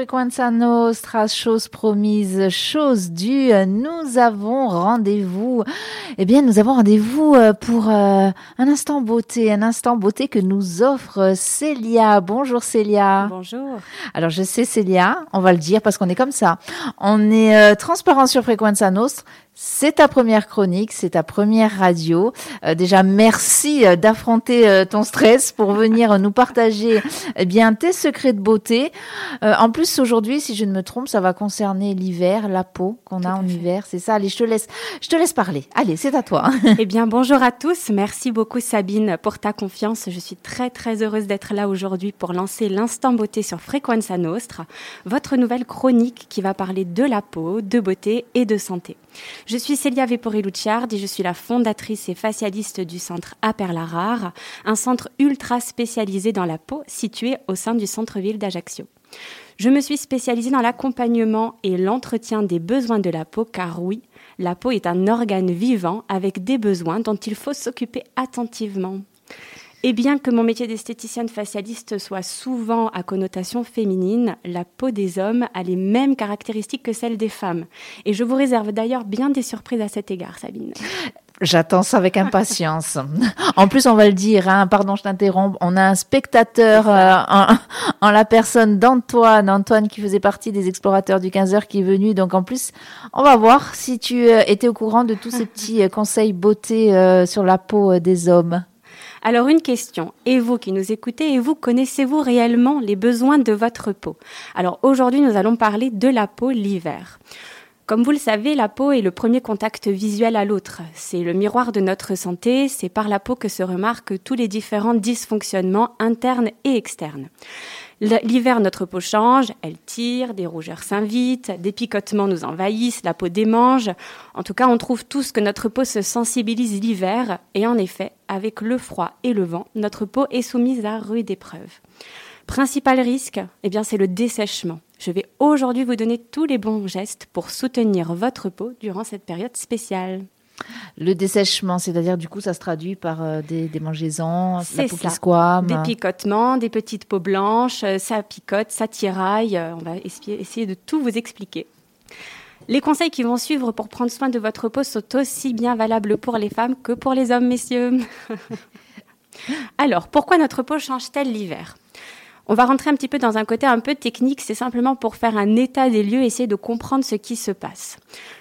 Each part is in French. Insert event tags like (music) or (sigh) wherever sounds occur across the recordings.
Frequenza Nostra, chose promise, chose due. Nous avons rendez-vous. Eh bien, nous avons rendez-vous euh, pour euh, un instant beauté, un instant beauté que nous offre Célia. Bonjour Célia. Bonjour. Alors, je sais Célia, on va le dire parce qu'on est comme ça. On est euh, transparent sur Frequenza Nostra. C'est ta première chronique, c'est ta première radio. Euh, déjà, merci euh, d'affronter euh, ton stress pour venir nous partager eh bien tes secrets de beauté. en plus, aujourd'hui, si je ne me trompe, ça va concerner l'hiver, la peau qu'on a en hiver. C'est ça. Allez, je te laisse, je te laisse parler. Allez, c'est à toi. (laughs) eh bien, bonjour à tous. Merci beaucoup Sabine pour ta confiance. Je suis très très heureuse d'être là aujourd'hui pour lancer l'instant beauté sur Frequenza Nostra, votre nouvelle chronique qui va parler de la peau, de beauté et de santé. Je suis Célia Vepori-Luciard et je suis la fondatrice et facialiste du centre Aperlarare, un centre ultra spécialisé dans la peau situé au sein du centre-ville d'Ajaccio. Je me suis spécialisée dans l'accompagnement et l'entretien des besoins de la peau car oui, la peau est un organe vivant avec des besoins dont il faut s'occuper attentivement. Et bien que mon métier d'esthéticienne facialiste soit souvent à connotation féminine, la peau des hommes a les mêmes caractéristiques que celles des femmes. Et je vous réserve d'ailleurs bien des surprises à cet égard, Sabine. J'attends ça avec impatience. En plus, on va le dire, hein, pardon, je t'interromps, on a un spectateur euh, en, la personne d'Antoine, Antoine qui faisait partie des explorateurs du 15 heures qui est venu. Donc en plus, on va voir si tu euh, étais au courant de tous ces (laughs) petits euh, conseils beauté sur la peau des hommes. Alors une question, et vous qui nous écoutez, et vous connaissez-vous réellement les besoins de votre peau? Alors aujourd'hui nous allons parler de la peau l'hiver. Comme vous le savez, la peau est le premier contact visuel à l'autre. C'est le miroir de notre santé, c'est par la peau que se remarquent tous les différents dysfonctionnements internes et externes. L'hiver, notre peau change, elle tire, des rougeurs s'invitent, des picotements nous envahissent, la peau démange. En tout cas, on trouve tous que notre peau se sensibilise l'hiver, et en effet, avec le froid et le vent, notre peau est soumise à rude épreuve. Principal risque, eh bien, c'est le dessèchement. Je vais aujourd'hui vous donner tous les bons gestes pour soutenir votre peau durant cette période spéciale. Le dessèchement, c'est-à-dire du coup, ça se traduit par euh, des, des mangeaisons, la peau qui squame. Des picotements, des petites peaux blanches, euh, ça picote, ça tiraille. Euh, on va essayer de tout vous expliquer. Les conseils qui vont suivre pour prendre soin de votre peau sont aussi bien valables pour les femmes que pour les hommes, messieurs. (laughs) Alors, pourquoi notre peau change-t-elle l'hiver? On va rentrer un petit peu dans un côté un peu technique, c'est simplement pour faire un état des lieux, essayer de comprendre ce qui se passe.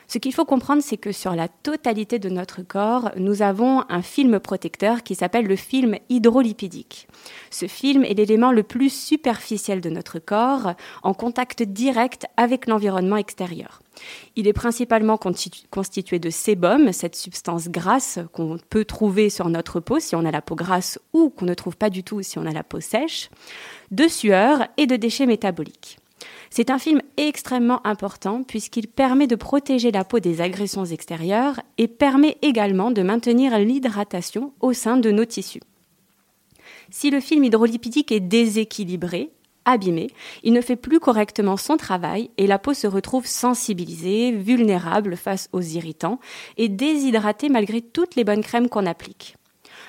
Ce qu'il faut comprendre, c'est que sur la totalité de notre corps, nous avons un film protecteur qui s'appelle le film hydrolipidique. Ce film est l'élément le plus superficiel de notre corps, en contact direct avec l'environnement extérieur. Il est principalement constitué de sébum, cette substance grasse qu'on peut trouver sur notre peau si on a la peau grasse ou qu'on ne trouve pas du tout si on a la peau sèche, de sueur et de déchets métaboliques. C'est un film extrêmement important puisqu'il permet de protéger la peau des agressions extérieures et permet également de maintenir l'hydratation au sein de nos tissus. Si le film hydrolipidique est déséquilibré, abîmé, il ne fait plus correctement son travail et la peau se retrouve sensibilisée, vulnérable face aux irritants et déshydratée malgré toutes les bonnes crèmes qu'on applique.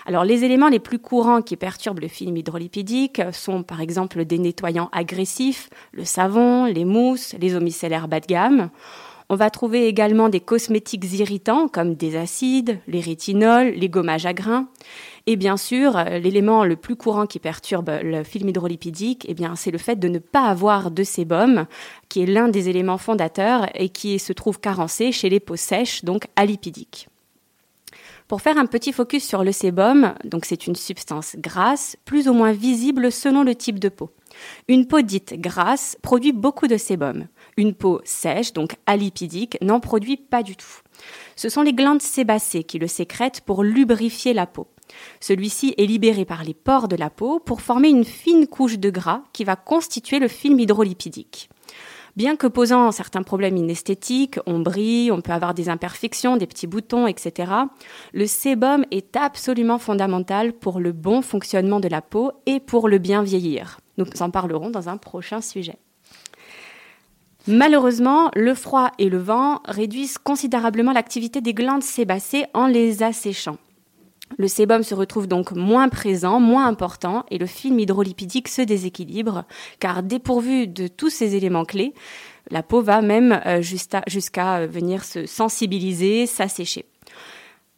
Alors les éléments les plus courants qui perturbent le film hydrolipidique sont par exemple des nettoyants agressifs, le savon, les mousses, les eaux micellaires bas de gamme. On va trouver également des cosmétiques irritants comme des acides, les rétinols, les gommages à grains. Et bien sûr, l'élément le plus courant qui perturbe le film hydrolipidique, eh c'est le fait de ne pas avoir de sébum, qui est l'un des éléments fondateurs et qui se trouve carencé chez les peaux sèches, donc alipidiques. Pour faire un petit focus sur le sébum, c'est une substance grasse, plus ou moins visible selon le type de peau. Une peau dite grasse produit beaucoup de sébum. Une peau sèche, donc alipidique, n'en produit pas du tout. Ce sont les glandes sébacées qui le sécrètent pour lubrifier la peau. Celui-ci est libéré par les pores de la peau pour former une fine couche de gras qui va constituer le film hydrolipidique. Bien que posant certains problèmes inesthétiques, on brille, on peut avoir des imperfections, des petits boutons, etc., le sébum est absolument fondamental pour le bon fonctionnement de la peau et pour le bien vieillir. Nous en parlerons dans un prochain sujet. Malheureusement, le froid et le vent réduisent considérablement l'activité des glandes sébacées en les asséchant. Le sébum se retrouve donc moins présent, moins important, et le film hydrolipidique se déséquilibre, car dépourvu de tous ces éléments clés, la peau va même euh, jusqu'à euh, venir se sensibiliser, s'assécher.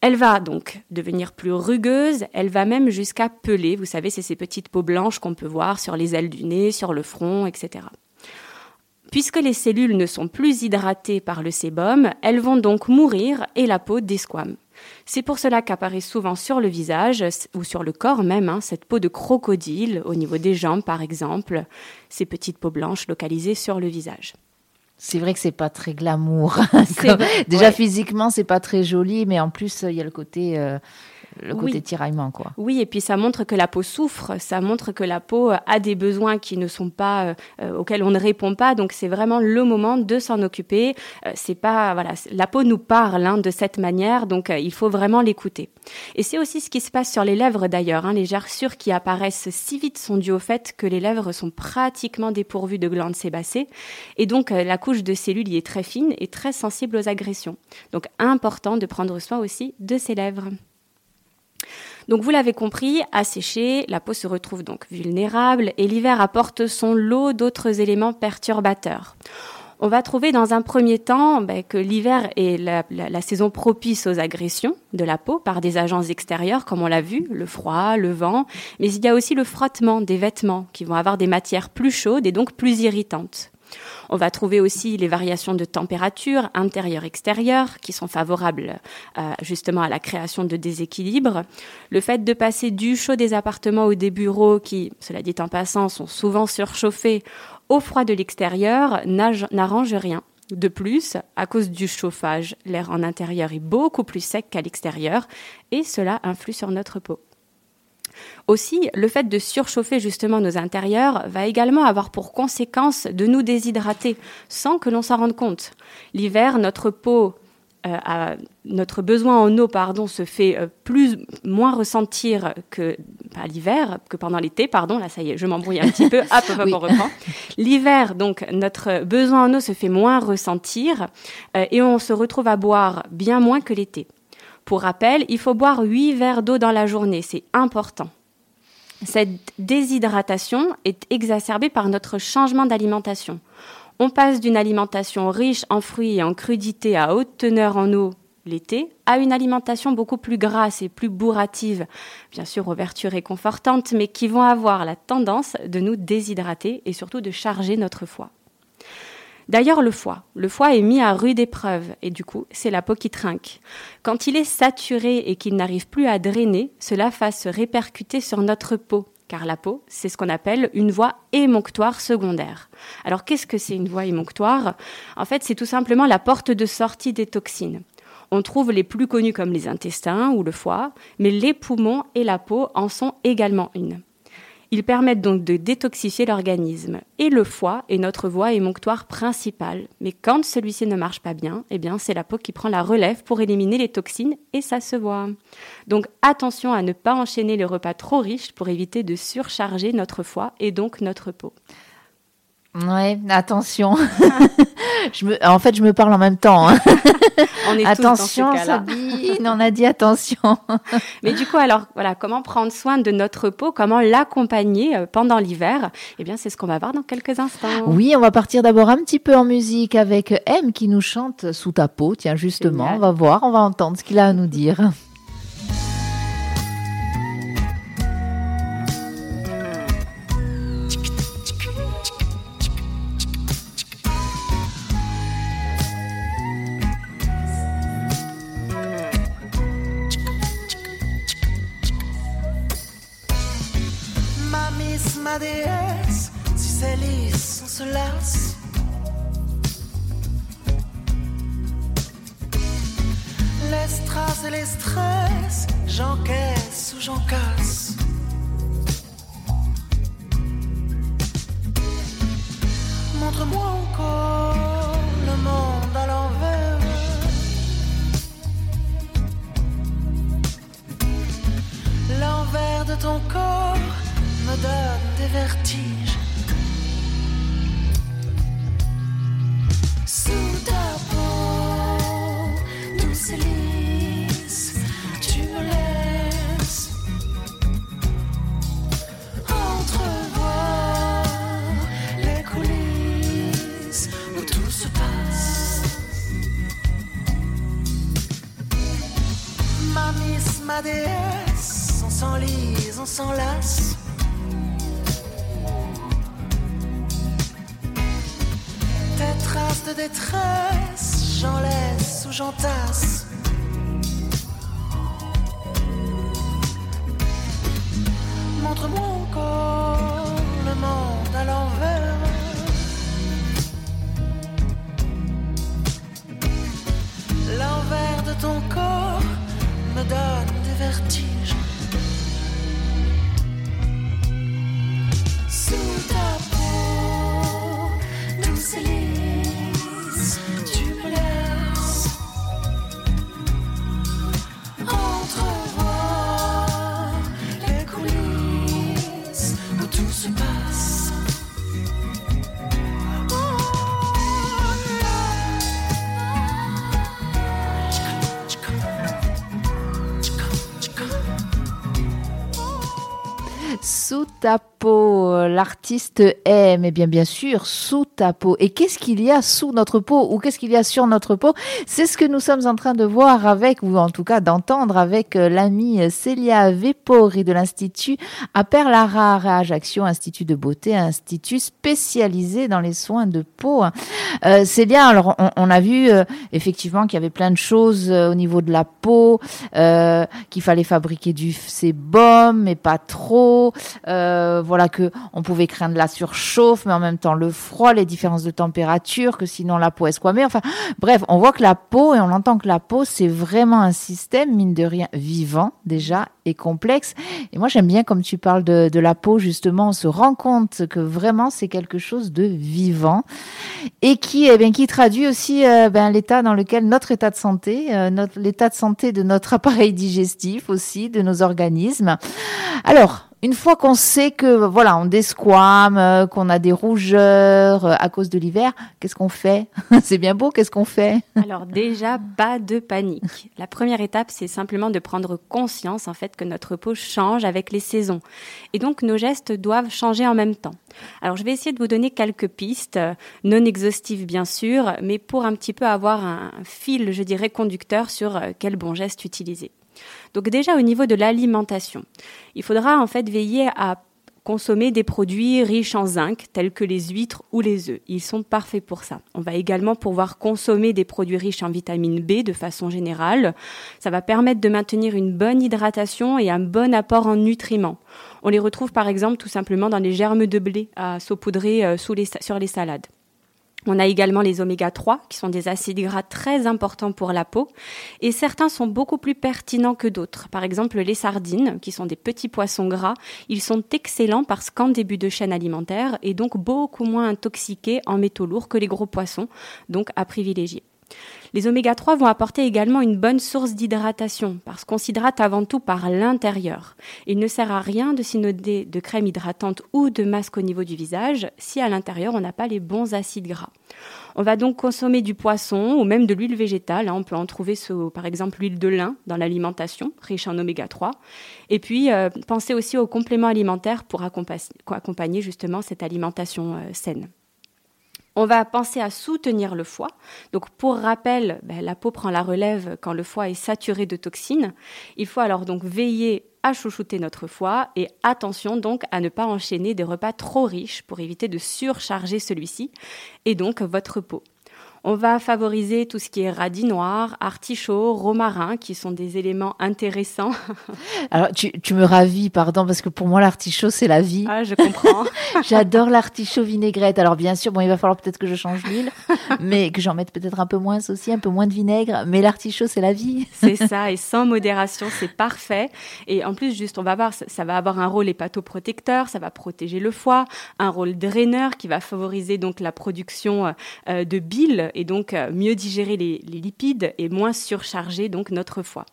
Elle va donc devenir plus rugueuse, elle va même jusqu'à peler. Vous savez, c'est ces petites peaux blanches qu'on peut voir sur les ailes du nez, sur le front, etc. Puisque les cellules ne sont plus hydratées par le sébum, elles vont donc mourir et la peau desquame. C'est pour cela qu'apparaît souvent sur le visage ou sur le corps même hein, cette peau de crocodile au niveau des jambes par exemple, ces petites peaux blanches localisées sur le visage. C'est vrai que c'est pas très glamour. (laughs) Déjà physiquement, c'est pas très joli, mais en plus il y a le côté euh, le côté tiraillement, quoi. Oui, et puis ça montre que la peau souffre, ça montre que la peau a des besoins qui ne sont pas, euh, euh, auxquels on ne répond pas. Donc c'est vraiment le moment de s'en occuper. Euh, c'est pas, voilà, la peau nous parle hein, de cette manière, donc il faut vraiment l'écouter. Et c'est aussi ce qui se passe sur les lèvres d'ailleurs. Hein. les gerçures qui apparaissent si vite sont dues au fait que les lèvres sont pratiquement dépourvues de glandes sébacées, et donc la couche de cellules y est très fine et très sensible aux agressions. Donc important de prendre soin aussi de ses lèvres. Donc vous l'avez compris, asséché, la peau se retrouve donc vulnérable et l'hiver apporte son lot d'autres éléments perturbateurs. On va trouver dans un premier temps ben, que l'hiver est la, saison propice aux agressions de la peau par des agents extérieurs, comme on l'a vu, le froid, le vent, mais il y a aussi le frottement des vêtements qui vont avoir des matières plus chaudes et donc plus irritantes. On va trouver aussi les variations de température intérieure-extérieure qui sont favorables euh, justement à la création de déséquilibres. Le fait de passer du chaud des appartements ou des bureaux qui, cela dit en passant, sont souvent surchauffés au froid de l'extérieur n'arrange rien. De plus, à cause du chauffage, l'air en intérieur est beaucoup plus sec qu'à l'extérieur et cela influe sur notre peau. Aussi, le fait de surchauffer justement nos intérieurs va également avoir pour conséquence de nous déshydrater sans que l'on s'en rende compte. L'hiver, notre peau euh, notre besoin en eau pardon se fait euh, plus moins ressentir que l'hiver que pendant l'été pardon là ça y est je m'embrouille un petit peu. (laughs) Hop hop, hop on reprend. L'hiver donc notre besoin en eau se fait moins ressentir euh, et on se retrouve à boire bien moins que l'été pour rappel, il faut boire 8 verres d'eau dans la journée, c'est important. Cette déshydratation est exacerbée par notre changement d'alimentation. On passe d'une alimentation riche en fruits et en crudités à haute teneur en eau l'été à une alimentation beaucoup plus grasse et plus bourrative, bien sûr aux vertus réconfortantes, mais qui vont avoir la tendance de nous déshydrater et surtout de charger notre foie. D'ailleurs, le foie. Le foie est mis à rude épreuve et du coup, c'est la peau qui trinque. Quand il est saturé et qu'il n'arrive plus à drainer, cela va se répercuter sur notre peau. Car la peau, c'est ce qu'on appelle une voie émonctoire secondaire. Alors qu'est-ce que c'est une voie émonctoire? En fait, c'est tout simplement la porte de sortie des toxines. On trouve les plus connus comme les intestins ou le foie, mais les poumons et la peau en sont également une. Ils permettent donc de détoxifier l'organisme. Et le foie est notre voie émonctoire principale. Mais quand celui-ci ne marche pas bien, eh bien, c'est la peau qui prend la relève pour éliminer les toxines et ça se voit. Donc, attention à ne pas enchaîner les repas trop riches pour éviter de surcharger notre foie et donc notre peau. Ouais, attention. (laughs) je me, en fait, je me parle en même temps. Hein. (laughs) on est attention, tous dans Sabine, on a dit attention. (laughs) Mais du coup, alors voilà, comment prendre soin de notre peau, comment l'accompagner euh, pendant l'hiver? Eh bien, c'est ce qu'on va voir dans quelques instants. Oui, on va partir d'abord un petit peu en musique avec M qui nous chante sous ta peau. Tiens, justement, on va voir, on va entendre ce qu'il a à nous dire. Les strass et les stress, j'encaisse ou j'en casse. Montre-moi encore le monde à l'envers. L'envers de ton corps me donne des vertiges. On s'enlise, on s'enlace. Tes traces de détresse, j'en laisse ou j'entasse. Montre-moi encore le monde à l'envers. L'envers de ton corps me donne des l'artiste est, mais bien bien sûr, sous ta peau. Et qu'est-ce qu'il y a sous notre peau ou qu'est-ce qu'il y a sur notre peau? C'est ce que nous sommes en train de voir avec, ou en tout cas d'entendre avec euh, l'amie Célia Vepori de l'Institut à Perlarare à Ajaccio, Institut de beauté, institut spécialisé dans les soins de peau. Euh, Célia, alors on, on a vu euh, effectivement qu'il y avait plein de choses euh, au niveau de la peau, euh, qu'il fallait fabriquer du sébum, mais pas trop. Voilà que on pouvait craindre la surchauffe, mais en même temps le froid, les différences de température, que sinon la peau est squamée. Enfin, bref, on voit que la peau et on entend que la peau c'est vraiment un système mine de rien vivant déjà et complexe. Et moi j'aime bien comme tu parles de, de la peau justement, on se rend compte que vraiment c'est quelque chose de vivant et qui, eh bien, qui traduit aussi euh, ben, l'état dans lequel notre état de santé, euh, notre l'état de santé de notre (laughs) appareil digestif aussi, de nos organismes. Alors, une fois qu'on sait que voilà, on desquame, euh, qu'on a des rougeurs euh, à cause de l'hiver, qu'est-ce qu'on fait (laughs) C'est bien beau, qu'est-ce qu'on fait (laughs) Alors déjà, pas de panique. La première étape, c'est simplement de prendre conscience en fait que notre peau change avec les saisons. Et donc nos gestes doivent changer en même temps. Alors je vais essayer de vous donner quelques pistes, euh, non exhaustives bien sûr, mais pour un petit peu avoir un fil, je dirais, conducteur sur quel bon geste utiliser. Donc déjà au niveau de l'alimentation, il faudra en fait veiller à consommer des produits riches en zinc tels que les huîtres ou les œufs. Ils sont parfaits pour ça. On va également pouvoir consommer des produits riches en vitamine B de façon générale. Ça va permettre de maintenir une bonne hydratation et un bon apport en nutriments. On les retrouve par exemple tout simplement dans les germes de blé à saupoudrer euh, sur les salades. On a également les oméga 3 qui sont des acides gras très importants pour la peau et certains sont beaucoup plus pertinents que d'autres. Par exemple, les sardines qui sont des petits poissons gras, ils sont excellents parce qu'en début de chaîne alimentaire et donc beaucoup moins intoxiqués en métaux lourds que les gros poissons, donc à privilégier. Les oméga 3 vont apporter également une bonne source d'hydratation parce qu'on s'hydrate avant tout par l'intérieur. Il ne sert à rien de s'inonder de crème hydratante ou de masque au niveau du visage si à l'intérieur on n'a pas les bons acides gras. On va donc consommer du poisson ou même de l'huile végétale. On peut en trouver par exemple l'huile de lin dans l'alimentation, riche en oméga 3. Et puis euh, pensez aussi aux compléments alimentaires pour accompagner justement cette alimentation euh, saine. On va penser à soutenir le foie. Donc, pour rappel, ben, la peau prend la relève quand le foie est saturé de toxines. Il faut alors donc veiller à chouchouter notre foie et attention donc à ne pas enchaîner des repas trop riches pour éviter de surcharger celui-ci et donc votre peau. On va favoriser tout ce qui est radis noir, artichaut, romarin, qui sont des éléments intéressants. (laughs) Alors, tu, tu me ravis, pardon, parce que pour moi, l'artichaut, c'est la vie. Ah, je comprends. (laughs) J'adore l'artichaut vinaigrette. Alors, bien sûr, bon, il va falloir peut-être que je change l'huile, (laughs) mais que j'en mette peut-être un peu moins aussi, un peu moins de vinaigre. Mais l'artichaut, c'est la vie. c'est ça, et sans modération, c'est parfait. Et en plus, juste, on va voir, ça, ça va avoir un rôle hépatoprotecteur, ça va protéger le foie, un rôle draineur qui va favoriser donc la production euh, de bile et donc euh, mieux digérer les, lipides et moins surcharger donc notre foie.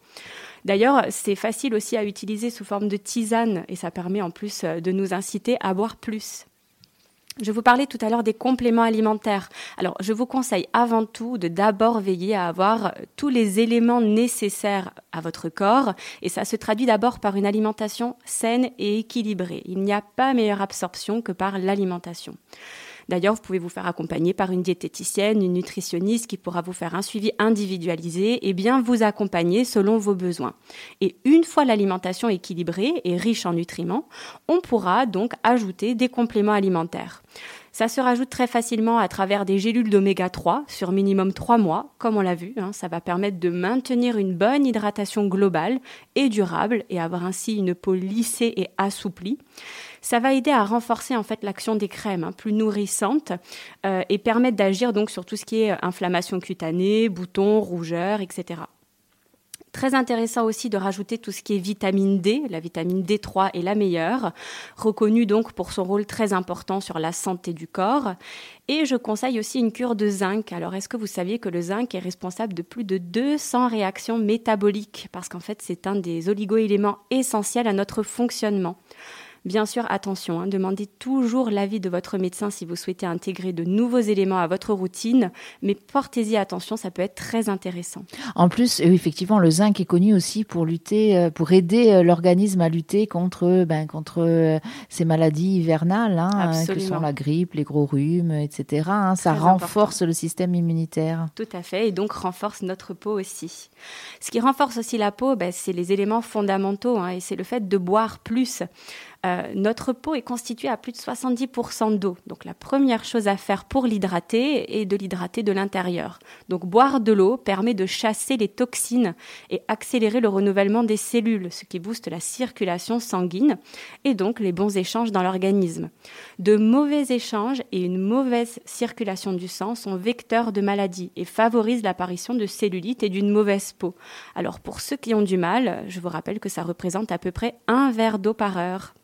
D'ailleurs, c'est facile aussi à utiliser sous forme de tisane et ça permet en plus euh, de nous inciter à boire plus. Je vous parlais tout à l'heure des compléments alimentaires. Alors, je vous conseille avant tout de d'abord veiller à avoir euh, tous les éléments nécessaires à votre corps et ça se traduit d'abord par une alimentation saine et équilibrée. Il n'y a pas meilleure absorption que par l'alimentation. D'ailleurs, vous pouvez vous faire accompagner par une diététicienne, une nutritionniste qui pourra vous faire un suivi individualisé et bien vous accompagner selon vos besoins. Et une fois l'alimentation équilibrée et riche en nutriments, on pourra donc ajouter des compléments alimentaires. Ça se rajoute très facilement à travers des gélules d'oméga 3 sur minimum 3 mois, comme on l'a vu. Hein. ça va permettre de maintenir une bonne hydratation globale et durable et avoir ainsi une peau lissée et assouplie. Ça va aider à renforcer en fait l'action des crèmes hein, plus nourrissantes euh, et permettre d'agir donc sur tout ce qui est inflammation cutanée, boutons, rougeurs, etc. Très intéressant aussi de rajouter tout ce qui est vitamine D. La vitamine D3 est la meilleure, reconnue donc pour son rôle très important sur la santé du corps. Et je conseille aussi une cure de zinc. Alors, est-ce que vous saviez que le zinc est responsable de plus de 200 réactions métaboliques? Parce qu'en fait, c'est un des oligoéléments essentiels à notre fonctionnement. Bien sûr, attention, hein, demandez toujours l'avis de votre médecin si vous souhaitez intégrer de nouveaux éléments à votre routine, mais portez-y attention, ça peut être très intéressant. En plus, euh, effectivement, le zinc est connu aussi pour lutter, euh, pour aider euh, l'organisme à lutter contre, ben, contre ces maladies hivernales, hein, que sont la grippe, les gros rhumes, etc. Hein. ça renforce le système immunitaire. Tout à fait, et donc renforce notre peau aussi. Ce qui renforce aussi la peau, ben, c'est les éléments fondamentaux, et c'est le fait de boire plus. Euh, notre peau est constituée à plus de 70% d'eau. Donc la première chose à faire pour l'hydrater est de l'hydrater de l'intérieur. Donc boire de l'eau permet de chasser les toxines et accélérer le renouvellement des cellules, ce qui booste la circulation sanguine et donc les bons échanges dans l'organisme. De mauvais échanges et une mauvaise circulation du sang sont vecteurs de maladies et favorisent l'apparition de cellulite et d'une mauvaise peau. Alors pour ceux qui ont du mal, je vous rappelle que ça représente à peu près un verre d'eau par heure.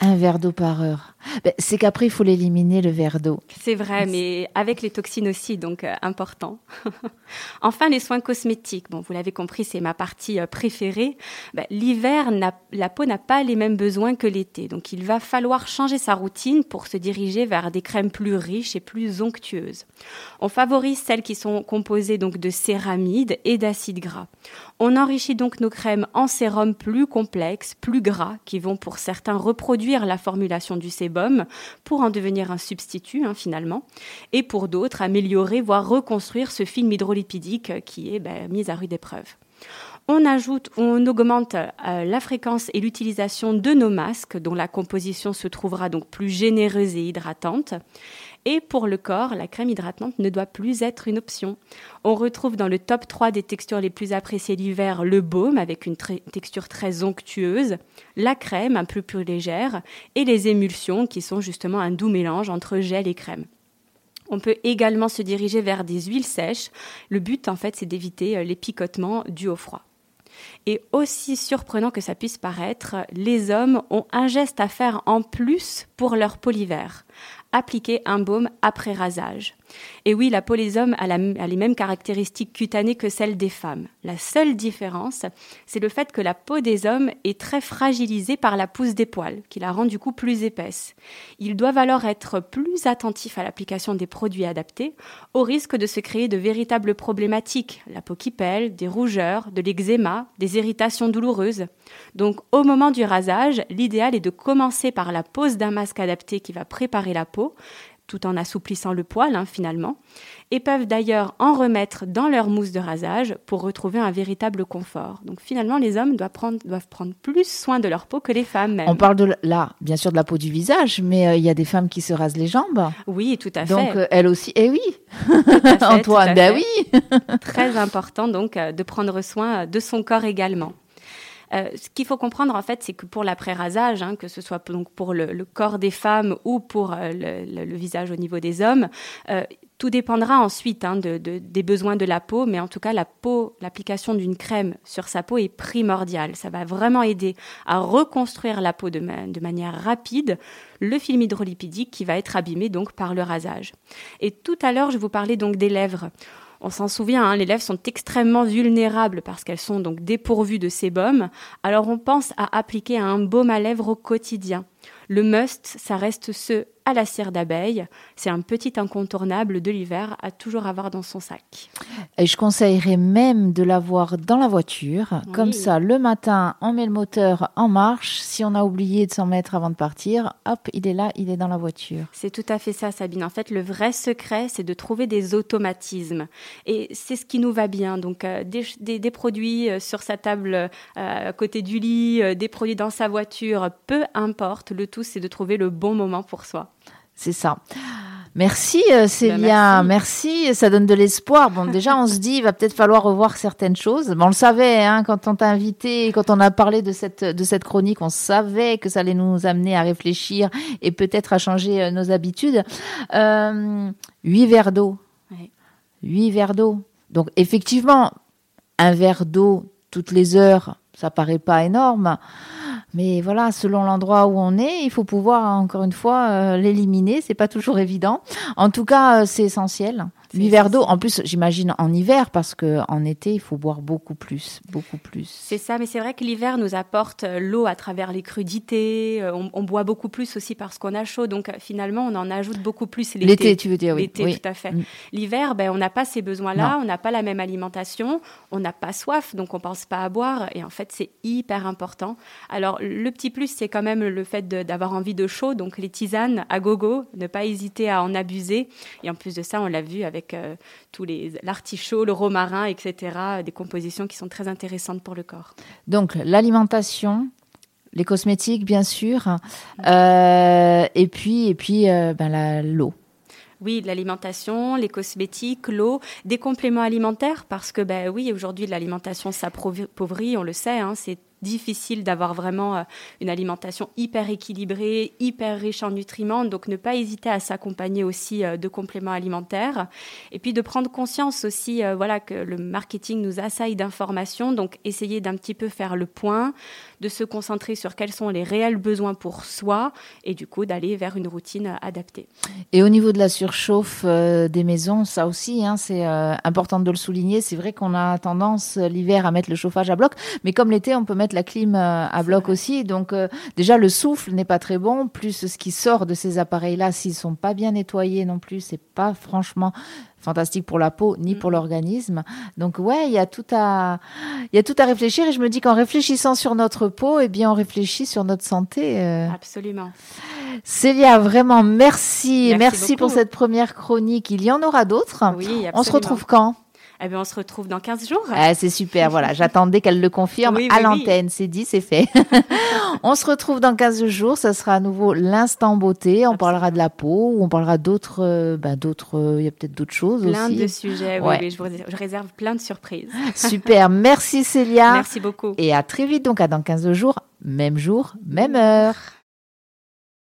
Un verre d'eau par heure. Ben, c'est qu'après, il faut l'éliminer, le verre d'eau. C'est vrai, mais avec les toxines aussi, donc euh, important. (laughs) enfin, les soins cosmétiques. Bon, vous l'avez compris, c'est ma partie euh, préférée. Ben, l'hiver, la peau n'a pas les mêmes besoins que l'été. Donc, il va falloir changer sa routine pour se diriger vers des crèmes plus riches et plus onctueuses. On favorise celles qui sont composées donc de céramides et d'acides gras. On enrichit donc nos crèmes en sérum plus complexes, plus gras, qui vont pour certains reproduire la formulation du sébum pour en devenir un substitut hein, finalement, et pour d'autres améliorer, voire reconstruire ce film hydrolipidique qui est ben, mis à rude épreuve. On ajoute, on augmente euh, la fréquence et l'utilisation de nos masques, dont la composition se trouvera donc plus généreuse et hydratante. Et pour le corps, la crème hydratante ne doit plus être une option. On retrouve dans le top 3 des textures les plus appréciées l'hiver le baume avec une texture très onctueuse, la crème un peu plus légère et les émulsions qui sont justement un doux mélange entre gel et crème. On peut également se diriger vers des huiles sèches. Le but, en fait, c'est d'éviter euh, les picotements dus au froid. Et aussi surprenant que ça puisse paraître, les hommes ont un geste à faire en plus pour leur polyvert appliquer un baume après rasage. Et oui, la peau des hommes a, les mêmes caractéristiques cutanées que celles des femmes. La seule différence, c'est le fait que la peau des hommes est très fragilisée par la pousse des poils, qui la rend du coup plus épaisse. Ils doivent alors être plus attentifs à l'application des produits adaptés, au risque de se créer de véritables problématiques, la peau qui pèle, des rougeurs, de l'eczéma, des irritations douloureuses. Donc au moment du rasage, l'idéal est de commencer par la pose d'un masque adapté qui va préparer la peau, tout en assouplissant le poil hein, finalement, et peuvent d'ailleurs en remettre dans leur mousse de rasage pour retrouver un véritable confort. Donc finalement, les hommes doivent prendre, doivent prendre plus soin de leur peau que les femmes. On parle de là, bien sûr, de la peau du visage, mais euh, il y a des femmes qui se rasent les jambes. Oui, tout à fait. Donc euh, elles aussi, eh oui, (laughs) Antoine, ben oui. Très important donc euh, de prendre soin de son corps également. Euh, ce qu'il faut comprendre en fait, c'est que pour l'après-rasage, hein, que ce soit donc pour le, corps des femmes ou pour euh, le, visage au niveau des hommes, euh, tout dépendra ensuite hein, des besoins de la peau, mais en tout cas, la peau, l'application d'une crème sur sa peau est primordiale. Ça va vraiment aider à reconstruire la peau de, de manière rapide le film hydrolipidique qui va être abîmé donc par le rasage. Et tout à l'heure, je vous parlais donc des lèvres. On s'en souvient, hein, les lèvres sont extrêmement vulnérables parce qu'elles sont donc dépourvues de sébum. Alors on pense à appliquer un baume à lèvres au quotidien. Le must, ça reste ce à la cire d'abeille. C'est un petit incontournable de l'hiver à toujours avoir dans son sac. Et je conseillerais même de l'avoir dans la voiture. Comme ça, le matin, on met le moteur en marche. Si on a oublié de s'en mettre avant de partir, hop, il est là, il est dans la voiture. C'est tout à fait ça, Sabine. En fait, le vrai secret, c'est de trouver des automatismes. Et c'est ce qui nous va bien. Donc, euh, des, produits euh, sur sa table euh, à côté du lit, des produits dans sa voiture, peu importe. Le tout, c'est de trouver le bon moment pour soi. C'est ça. Merci euh, Célia, ben, merci. Ça donne de l'espoir. Bon, déjà, on se dit, il va peut-être falloir revoir certaines choses. Bon, on le savait hein, quand on t'a invité, quand on a parlé de cette de cette chronique, on savait que ça allait nous amener à réfléchir et peut-être à changer euh, nos habitudes. Euh, huit verres d'eau. Huit verres d'eau. Donc effectivement, un verre d'eau toutes les heures, ça paraît pas énorme. Mais voilà, selon l'endroit où on est, il faut pouvoir encore une fois euh, l'éliminer. C'est pas toujours évident. En tout cas, euh, c'est essentiel. L'hiver d'eau, en plus, j'imagine en hiver, parce que en été, il faut boire beaucoup plus, beaucoup plus. C'est ça, mais c'est vrai que l'hiver nous apporte euh, l'eau à travers les crudités. Euh, on, boit beaucoup plus aussi parce qu'on a chaud, donc euh, finalement, on en ajoute beaucoup plus l'été. L'été, tu veux dire, oui. L'été, tout à fait. Mm. L'hiver, ben, on n'a pas ces besoins-là, on n'a pas la même alimentation, on n'a pas soif, donc on pense pas à boire, et en fait, c'est hyper important. Alors, le petit plus, c'est quand même le fait d'avoir envie de chaud, donc les tisanes à gogo, ne pas hésiter à en abuser. Et en plus de ça, on l'a vu avec euh, tous les l'artichaut, le romarin, etc. Des compositions qui sont très intéressantes pour le corps. Donc l'alimentation, les cosmétiques bien sûr, euh, et puis et puis euh, ben, l'eau. Oui, l'alimentation, les cosmétiques, l'eau, des compléments alimentaires, parce que ben oui, aujourd'hui l'alimentation s'appauvrit, on le sait, hein, c'est difficile d'avoir vraiment euh, une alimentation hyper équilibrée, hyper riche en nutriments. Donc ne pas hésiter à s'accompagner aussi euh, de compléments alimentaires. Et puis de prendre conscience aussi euh, voilà, que le marketing nous assaille d'informations. Donc essayer d'un petit peu faire le point, de se concentrer sur quels sont les réels besoins pour soi et du coup d'aller vers une routine adaptée. Et au niveau de la surchauffe des maisons, ça aussi, hein, c'est important de le souligner. C'est vrai qu'on a tendance l'hiver à mettre le chauffage à bloc, mais comme l'été, on peut mettre la clim euh, à bloc aussi. Donc euh, déjà le souffle n'est pas très bon, plus ce qui sort de ces appareils-là, s'ils sont pas bien nettoyés non plus, c'est pas franchement fantastique pour la peau ni pour mm. l'organisme. Donc ouais, il y a tout à il y a tout à réfléchir et je me dis qu'en réfléchissant sur notre peau, eh bien on réfléchit sur notre santé. Euh. Absolument. Célia, vraiment merci, merci, pour cette première chronique. Il y en aura d'autres. Oui, on se retrouve quand? Eh bien, on se retrouve dans 15 jours. Ah, c'est super, voilà. (laughs) J'attendais qu'elle le confirme à l'antenne. C'est dit, c'est fait. (laughs) on se retrouve dans 15 jours. Ça sera à nouveau l'instant beauté. On parlera de la peau, on parlera d'autres, bah, d'autres, euh, il y a peut-être d'autres choses plein aussi. Plein de sujets, oui, Je, je, réserve plein de surprises. (laughs) Super. Merci Célia. Merci beaucoup. Et à très vite, donc à dans 15 jours, même jour, même heure.